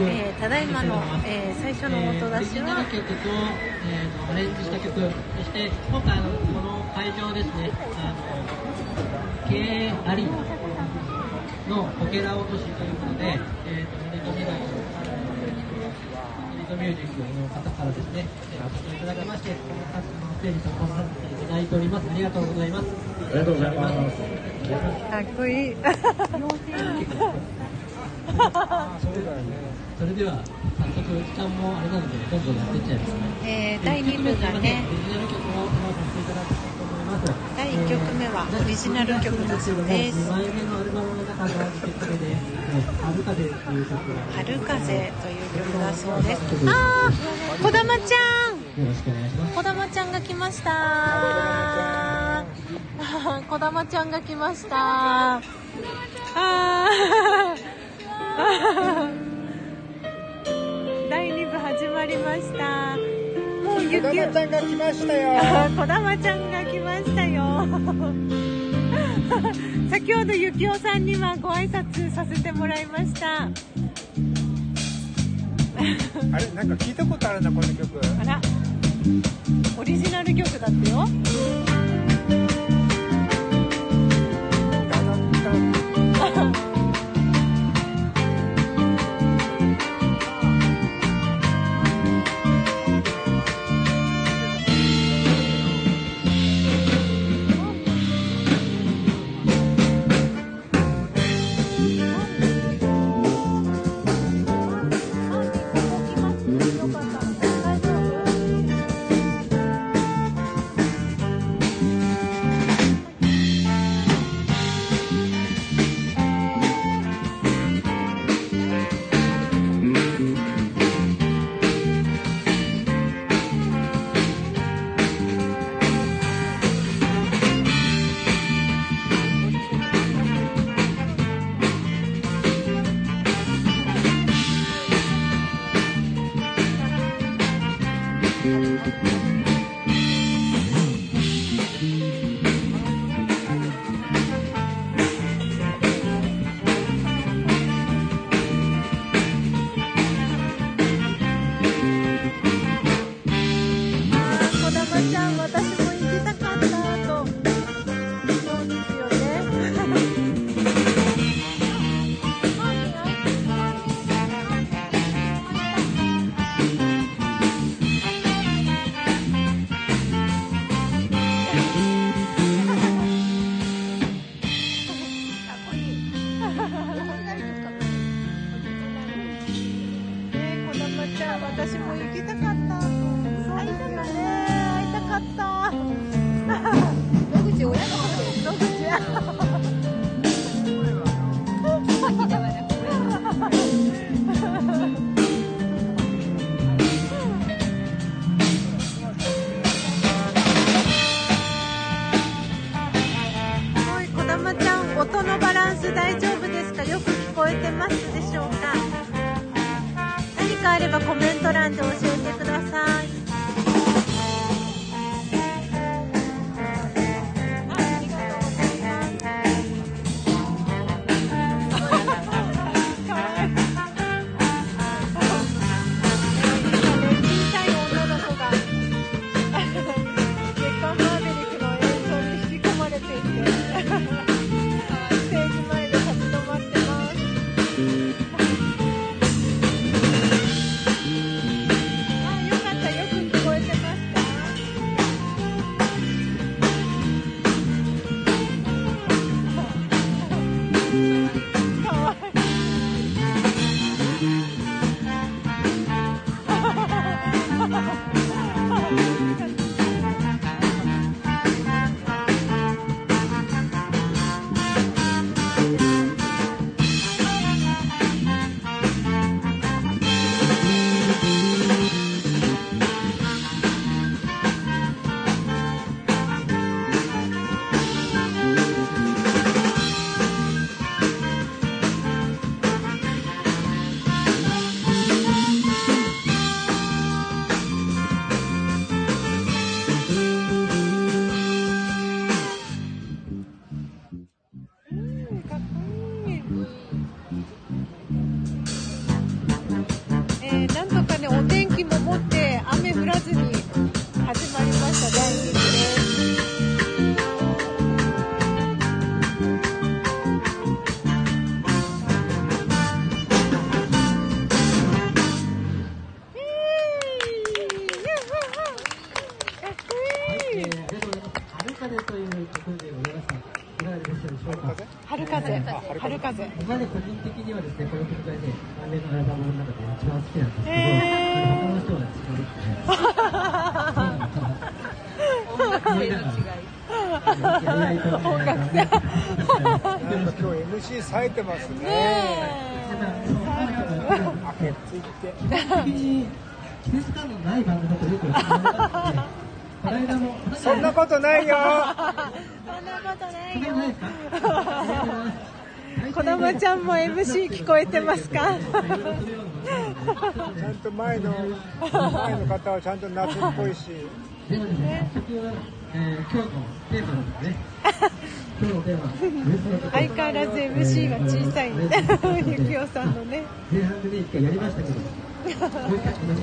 えーただいまのえー最初の音出しはえーオリジナル曲と、えーとアレンジした曲、そして今回あのこの会場ですね、あの、経営アリーナのこけら落としということで、えーと、ミネトミライの、ミネトミュージックの方からですね、えーお越しいただきまして、このステージ参加させていただいております。ありがとうございます。ありがとうございます。かっこいい。それでは、早速、時間もあれなので、どんどんやっていっちゃいますね。えー第2部がね、オリジナル曲を披露させていただきたいと思います。第1曲目はオリジナル曲だそうです2枚目のアルバムの中の曲で、春風っていう曲が。春風という曲だそうです。あー、こだまちゃんよろしくお願いします。こだまちゃんが来ましたこだまちゃんが来ましたあー第2部始まりました。もう雪 こだまちゃんが来ましたよ。こだまちゃんが来ましたよ。先ほどゆきおさんにはご挨拶させてもらいました。あれ、なんか聞いたことあるな、この曲。あら。オリジナル曲だってよ あればコメント欄で教えてください、てますね。ねあけついて。基本的に季節感のない番組だとよく言われますね。この間も、そんなことないよ。そんなことないよちゃんも MC 聞こえてますか？ちゃんと前の前の方はちゃんと夏っぽいし。ね、早速、えー、今日のテーマですね。相変わらず MC が小さい。ゆきおさんのね。前半でね、一回やりましたけど、もう一回同じ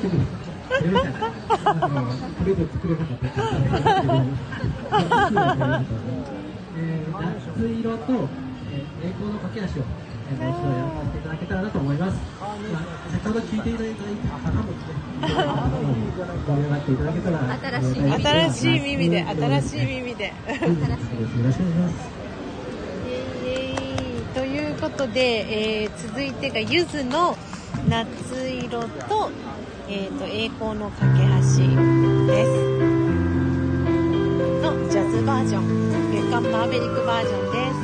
曲作れなかった夏色と、えー、栄光の架け橋を、えー、もう一度やらせていただけたらなと思います。まあ、先ほど聞いていただいた方もですね、盛り上がっていただけたら、新しい耳新しい耳で。新しい耳。でよろしくお願いします。ということで、えー続いてがゆずの夏色と,、えー、と栄光の架け橋です。のジャズバージョン。月刊マーベリックバージョンです。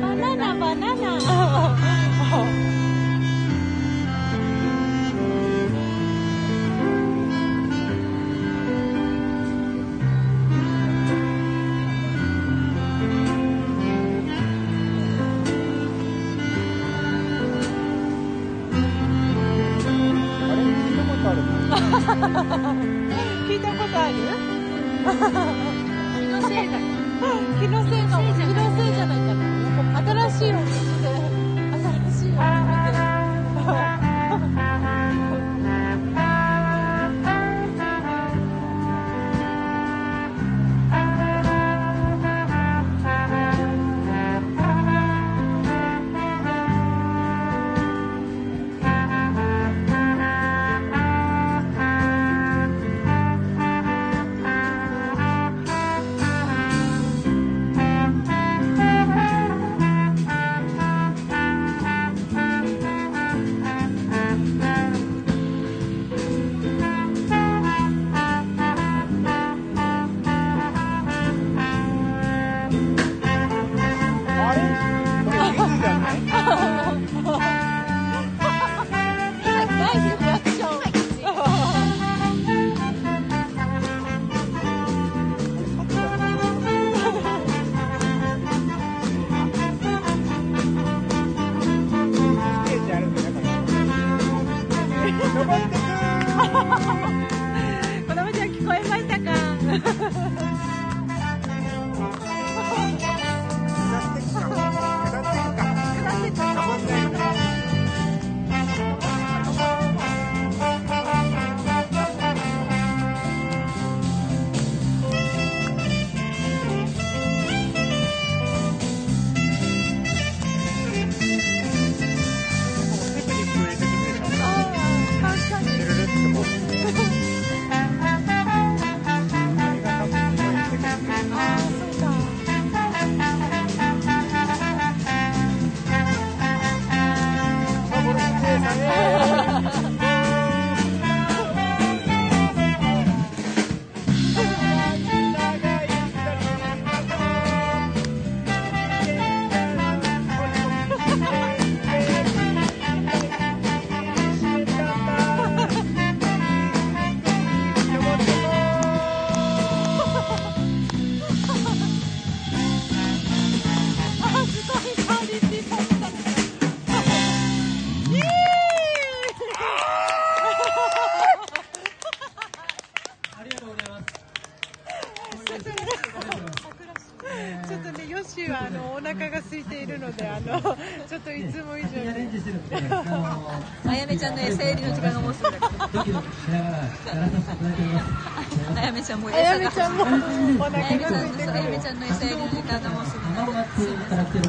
バナナバナナな新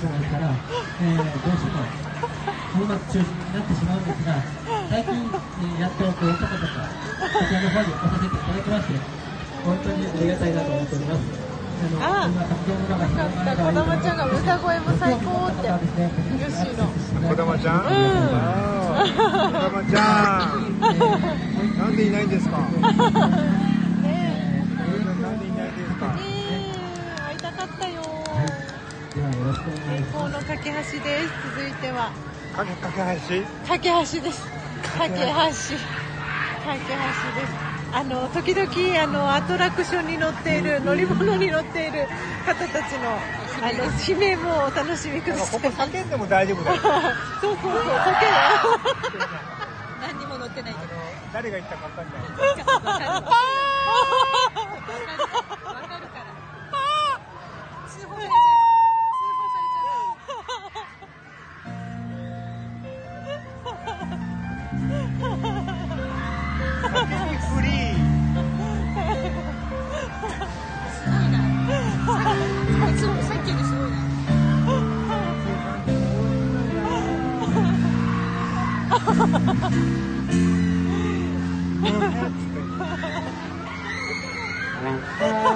から来てるものですから、えー、どうしても中心になってしまうんですが、最近、えーやっとこう、ちょこちょこ、こちらの方に来させていただきまして、え本当にありがたいなと思っております。あこんな活動の中によかった児玉ちゃんが歌声も最高ってヨッシーのこだまちゃん。うんあーこだまちゃん。なんでいないんですか？架け橋です続いてはかけかけ橋。架け橋です架け橋架け橋ですあの時々あのアトラクションに乗っている乗り物に乗っている方たちのあの悲鳴もお楽しみくださいここ叫んでも大丈夫だよ。そうそうそう叫ん何にも乗ってないけど。誰が言ったかわかんない。わかるわ。わかるわかるから。通報されちゃう。通報されさ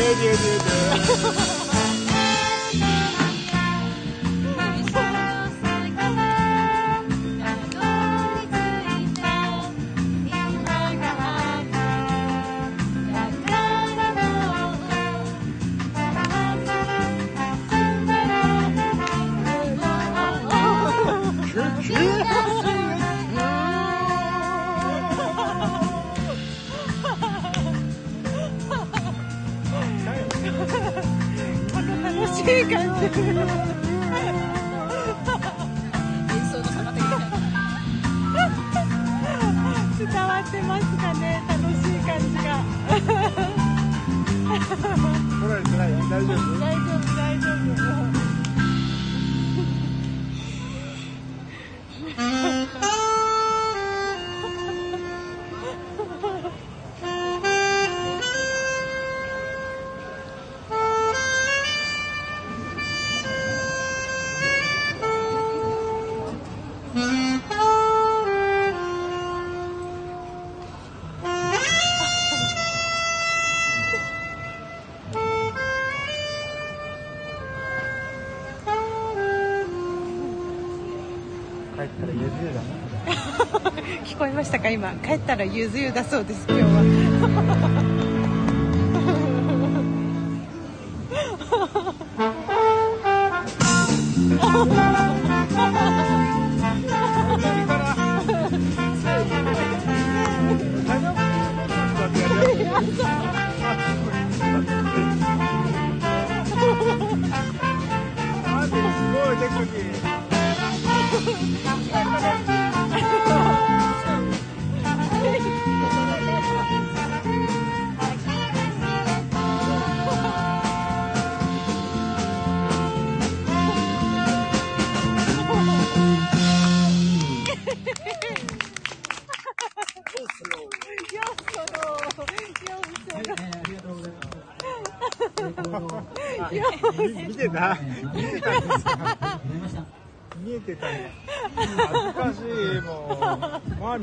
でででで。帰ったらゆず湯だな。聞こえましたか？今。帰ったらゆず湯だそうです今日は。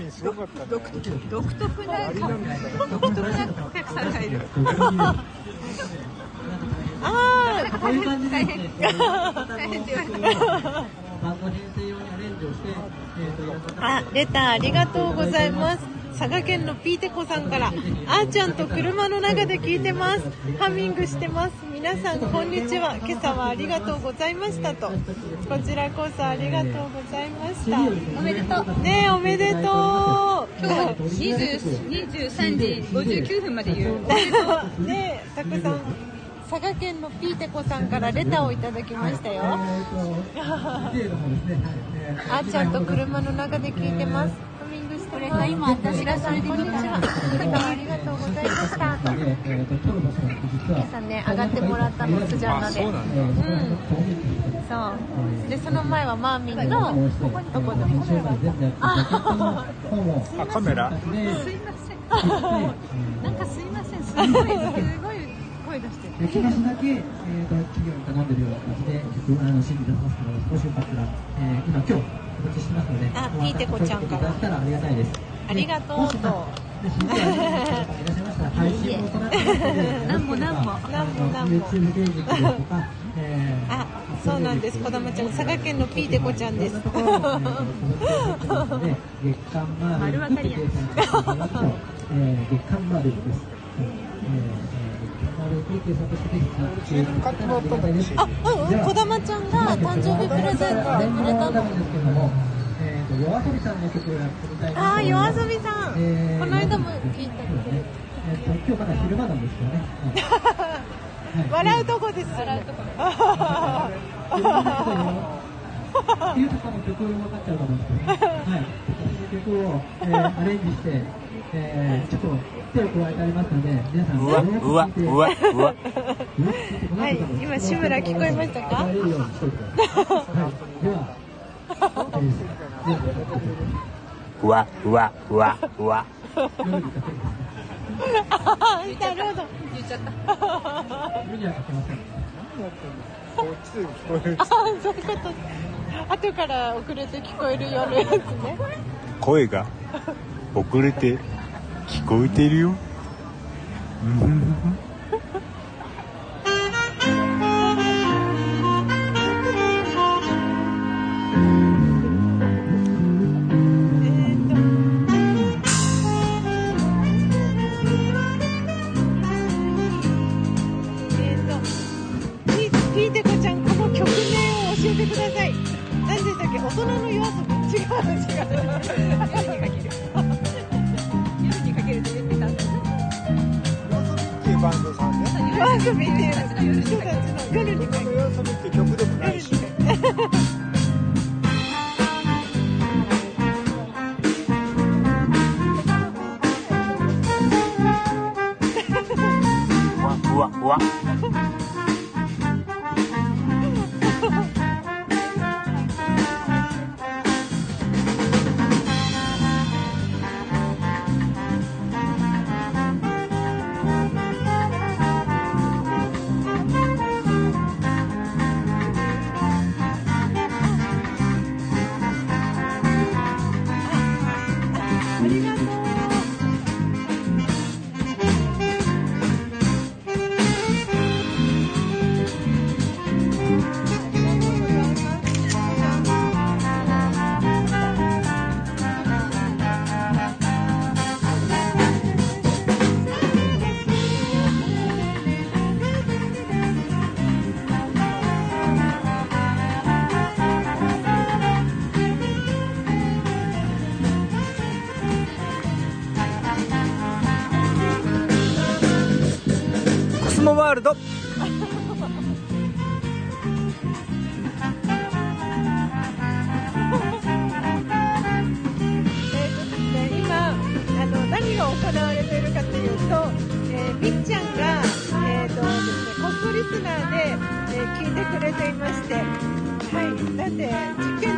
ンすごかったね独特な独特なお客さんがいるあこういう感じです、大変って言われたバンド編成用にアレンジをして、あレターありがとうございます。佐賀県のピーテコさんからあーちゃんと車の中で聞いてます。ハミングしてます。皆さんこんにちは。今朝はありがとうございましたと。こちらこそありがとうございました。おめでとう。ねえおめでとう。今日は20 23時59分まで言う。ねえたくさん佐賀県のピーテコさんからレターをいただきましたよ。あーちゃんと車の中で聞いてますハミングしてこれが今私がそれでこんにちはありがとうございました皆さんね上がってもらったのスジャンナでそうんだうんそうでその前はマーミンのどこにどこでああカメラすいませんなんかすいませんすごいすごい声出してる。東だけ、えー、と企業に頼んでる。ような感じであの新規出させてもらいますもしよかったら、えー、今今日告知してますのであおピーテコちゃんか。らありがたいです。ありがとうと。もしで新規がいらっしゃいましたら配信も何も何も。何も あそうなんです。こだまちゃん佐賀県のピーテコちゃんです。月間マーベルって計算していただくと、えー、月間マルです。買ってもらったんだっけあうんうんこだまちゃんが誕生日プレゼントでくれたの。んですけども、えーと、夜遊びさんの曲をやってみたいなあー夜遊びさん。えーこの間も聞いたねえーと、今日まだ昼間なんですけどね。はい笑うとこです笑うとこ。ゆうたさんの曲分かっちゃうと思うんですけど、はい、曲を、えー、アレンジして、えー、ちょっと手を加えてありますので、皆さん、うわうわうわうわはい今志村聞こえましたか？はい、では、うわうわうわうわ。あーなるほど言っちゃった夜にはかけません。あーそういうこと後から遅れて聞こえるようなやつね声が遅れて聞こえてるよ。っていうバンドさんね夜遊てくれていまして、はい、なんで実験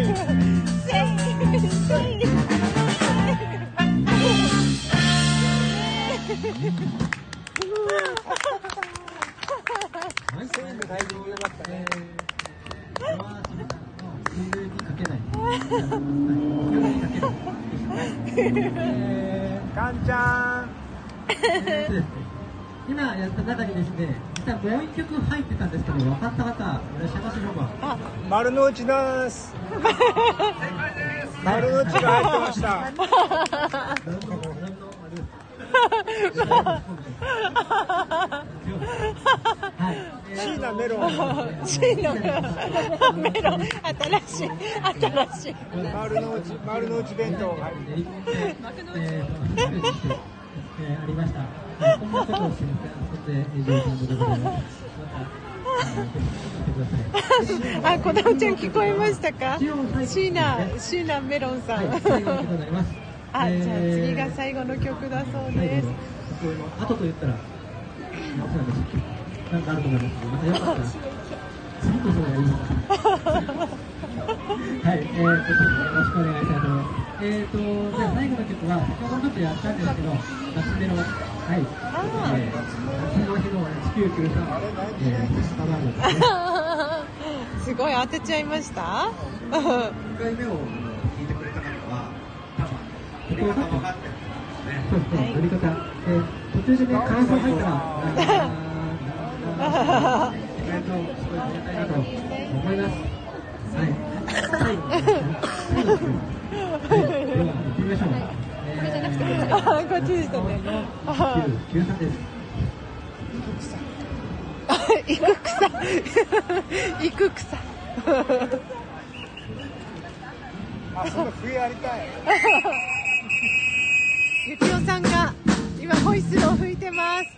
かんちゃん今やった中にですね、実はもう一曲入ってたんですけど、分かった方いらっしゃいますでしょうか。丸の内です丸の内が入ってました何の何のはい。えー椎名メロンシーのメロン、新しい、新しい。丸の内丸の内弁当が入ってありました。ひ来てください。あ、子供ちゃん聞こえましたか？シーナ、シーナメロンさはい、ん。最後の曲になります。あ、じゃあ次が後最後の曲だそう最です後の。曲の後と言ったら、なんかあると思いますまたよかったら、次こそがいい。はい、えー、と、よろしくお願いしたいと思います。えーと、じゃあ最後の曲は、先ほどちょっとやったんですけど、夏目の、はい、あーえー、夏の日の1993、えー、スタバードですね。すごい当てちゃいました？1回目を聞い。てくれた方は、多分、振り方分かってるそうですね、乗り方、えー、途中でね、感想入ったら、意外とすごい。思い。ます。はい。最後ですね最後ですねはい、では、行ってみましょう。これじゃなくて、あ、こっちでしたね。あ九三です。行く草。行く草。あその笛やりたい ゆきおさんが今ホイッスルを吹いてます。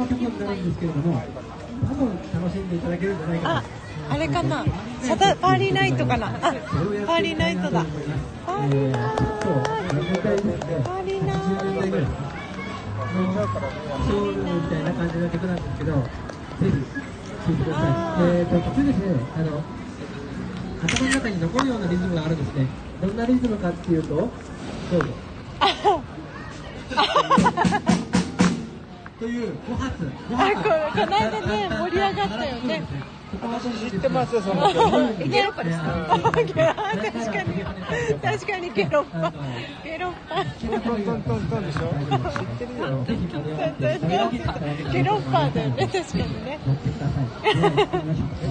オリジナルの曲になるんですけれども多分楽しんでいただけるんじゃないかなあ、れかな。サタパーリーナイトかな。あ、パーリーナイトだ。パーリーナイト。パーリーナイト。ソウルみたいな感じの曲なんですけど、ぜひ聴いてください。えーと途中ですね、あの頭の中に残るようなリズムがあるんですねどんなリズムかっていうとどうぞという5発5あここの間ね盛り上がったよね。知ってますよその曲 ゲロッパ。ですか確かに。確かにゲロッパ。ゲロッパ。トントントントンでしょ知ってるよ。ゲロッパだよ。ね確かにね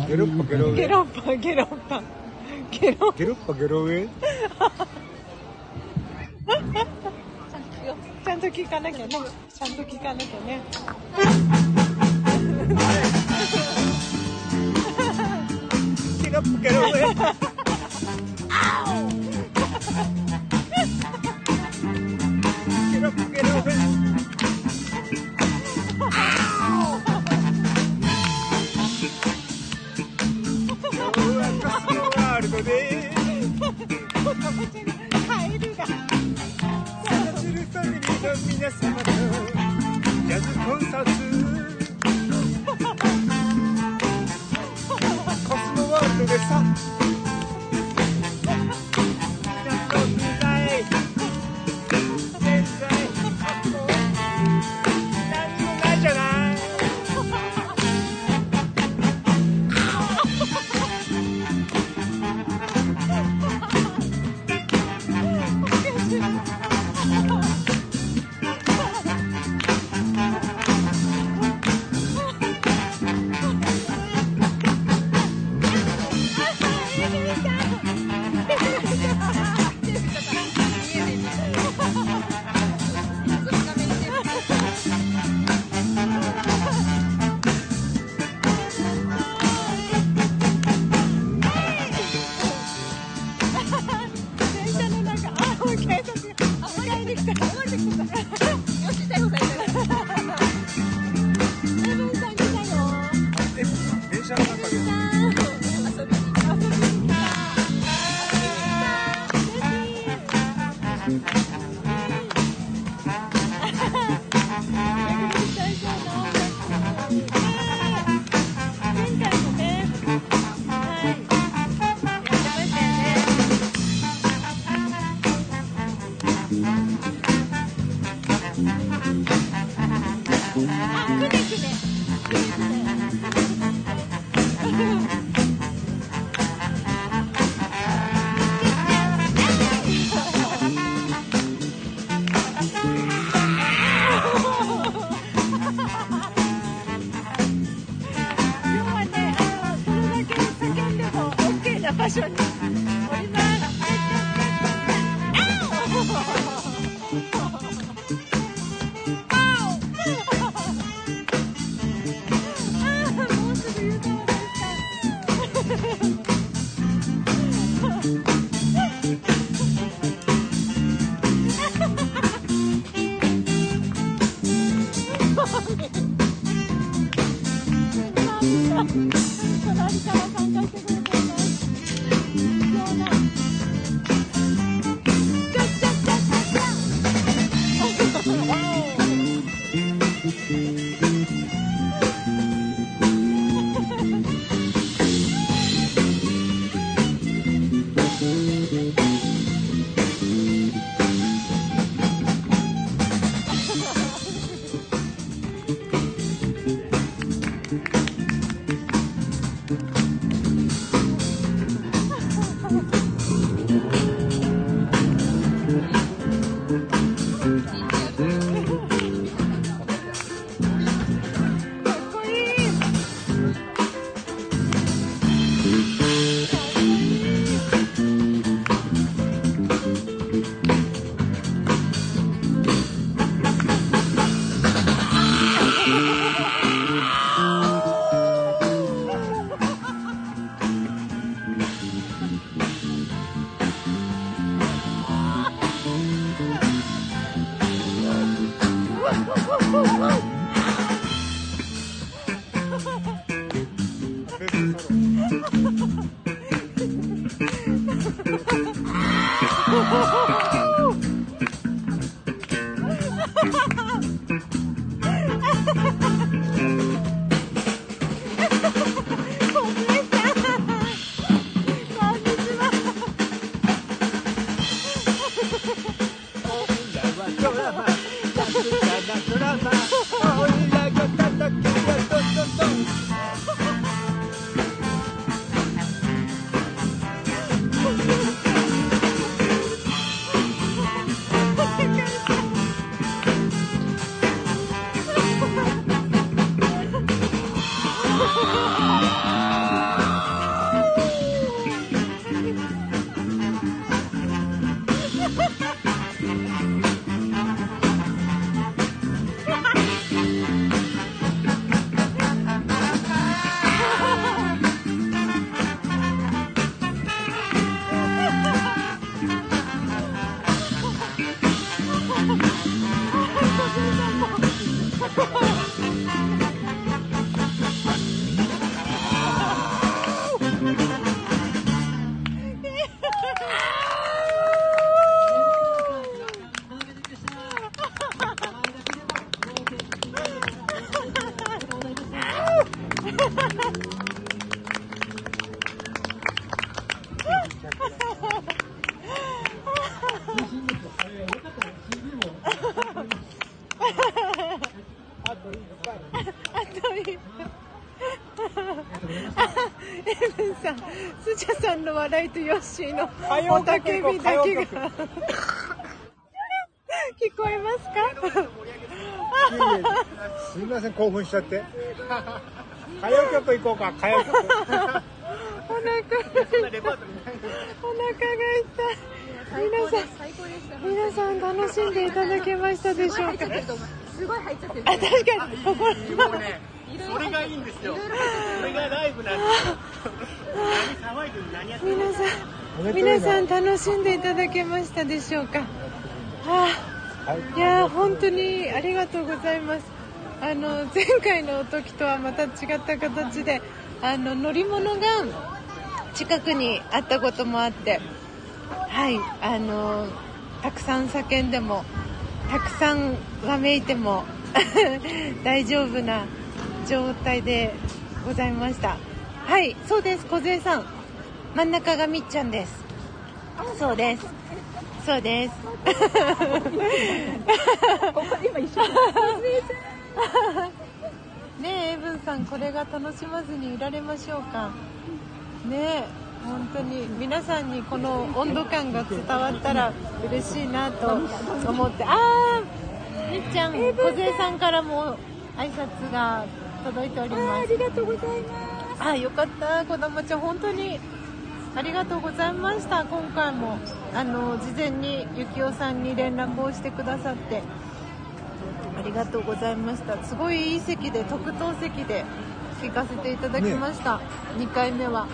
ゲロッパゲロ上ゲロッパゲロッパゲロゲロッパゲロんと聞かなきゃね。ちゃんと聞かなきゃね んの笑いとヨッシーのおたけびだけが聞こえますか？すみません、興奮しちゃって。歌謡曲行こうか、歌謡曲。お腹がお腹が痛い。皆さん。皆さん楽しんでいただけましたでしょうか？すごい入っちゃってる。あ、確かに、ね、それがいいんですよ。それがライブなんですよ。何騒いでる何やってる皆さん、皆さん楽しんでいただけましたでしょうか？はあ、はいいやー本当にありがとうございます。あの前回の時とはまた違った形で、あの乗り物が近くにあったこともあって、はい、あのたくさん叫んでも、たくさんわめいても 大丈夫な状態でございました。はい、そうです、小杉さん。真ん中がみっちゃんです。そうです。そうです。ここで今一緒に。ねえ、エブンさん、これが楽しまずにいられましょうか。ねえ、本当に皆さんにこの温度感が伝わったら嬉しいなと思って。あー、みっちゃん、小杉さんからも挨拶が届いております。ありがとうございます。あ、よかった。こだまちゃん、本当にありがとうございました。今回も、あの、事前にゆきおさんに連絡をしてくださって、ありがとうございました。すごいいい席で、特等席で聞かせていただきました。2回目は。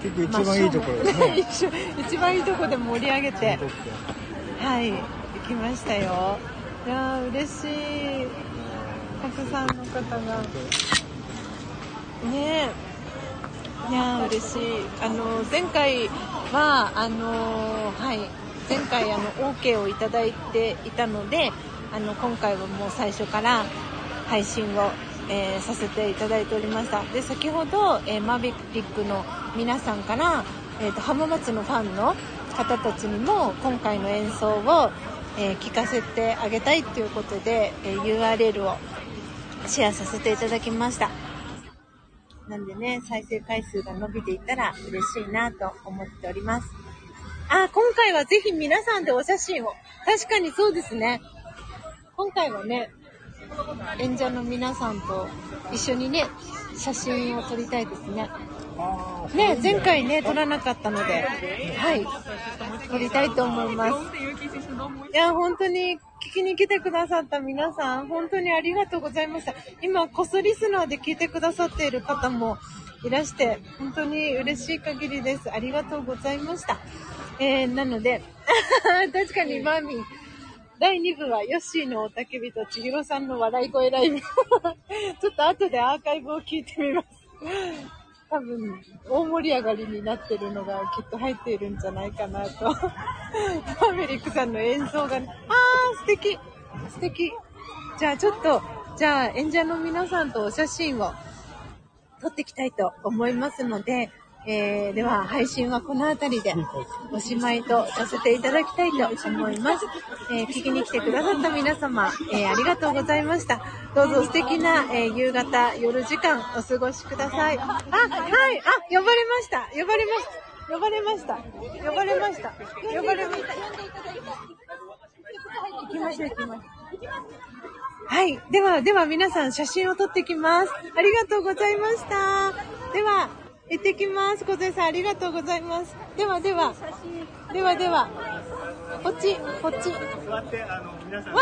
結局一番いいところですね。一緒一番いいところで盛り上げて、はい、行きましたよ。いやー、嬉しい。たくさんの方が。ねえ。いや、嬉しい。あの、前回は、あのはい、前回、あの、OK をいただいていたので、あの、今回はもう最初から配信を、えーさせていただいておりました。で、先ほど、えーマーベリックの皆さんから、えっ、と、浜松のファンの方たちにも、今回の演奏を、えー聞かせてあげたいということで、え URL をシェアさせていただきました。なんでね、再生回数が伸びていったら嬉しいなと思っております。あ、今回はぜひ皆さんでお写真を。確かにそうですね。今回はね、演者の皆さんと一緒にね、写真を撮りたいですね。ね、前回ね、撮らなかったので、はい、撮りたいと思います。いや、本当に聞きに来てくださった皆さん、本当にありがとうございました。今、コスリスナーで聞いてくださっている方もいらして、本当に嬉しい限りです。ありがとうございました。えー、なので、確かにマーミン、第2部はヨッシーのおたけびと千尋さんの笑い声ライブ。ちょっと後でアーカイブを聞いてみます。多分、大盛り上がりになってるのがきっと入っているんじゃないかなと。マーメリックさんの演奏が、ね。ああ、素敵。素敵。じゃあちょっと、じゃあ演者の皆さんとお写真を撮っていきたいと思いますので、えー、では配信はこの辺りでおしまいとさせていただきたいと思います。えー聞きに来てくださった皆様、えーありがとうございました。どうぞ素敵な、えー夕方、夜時間お過ごしください。あ、はい、あ、呼ばれました。呼ばれました。呼ばれました。呼ばれました。呼ばれました。行きましょう、行きましょう。はい。では、では皆さん写真を撮ってきます。ありがとうございました。では、行ってきます。小杉さん、ありがとうございます。では、では、では、では。こっちこっち座ってあの皆さんわ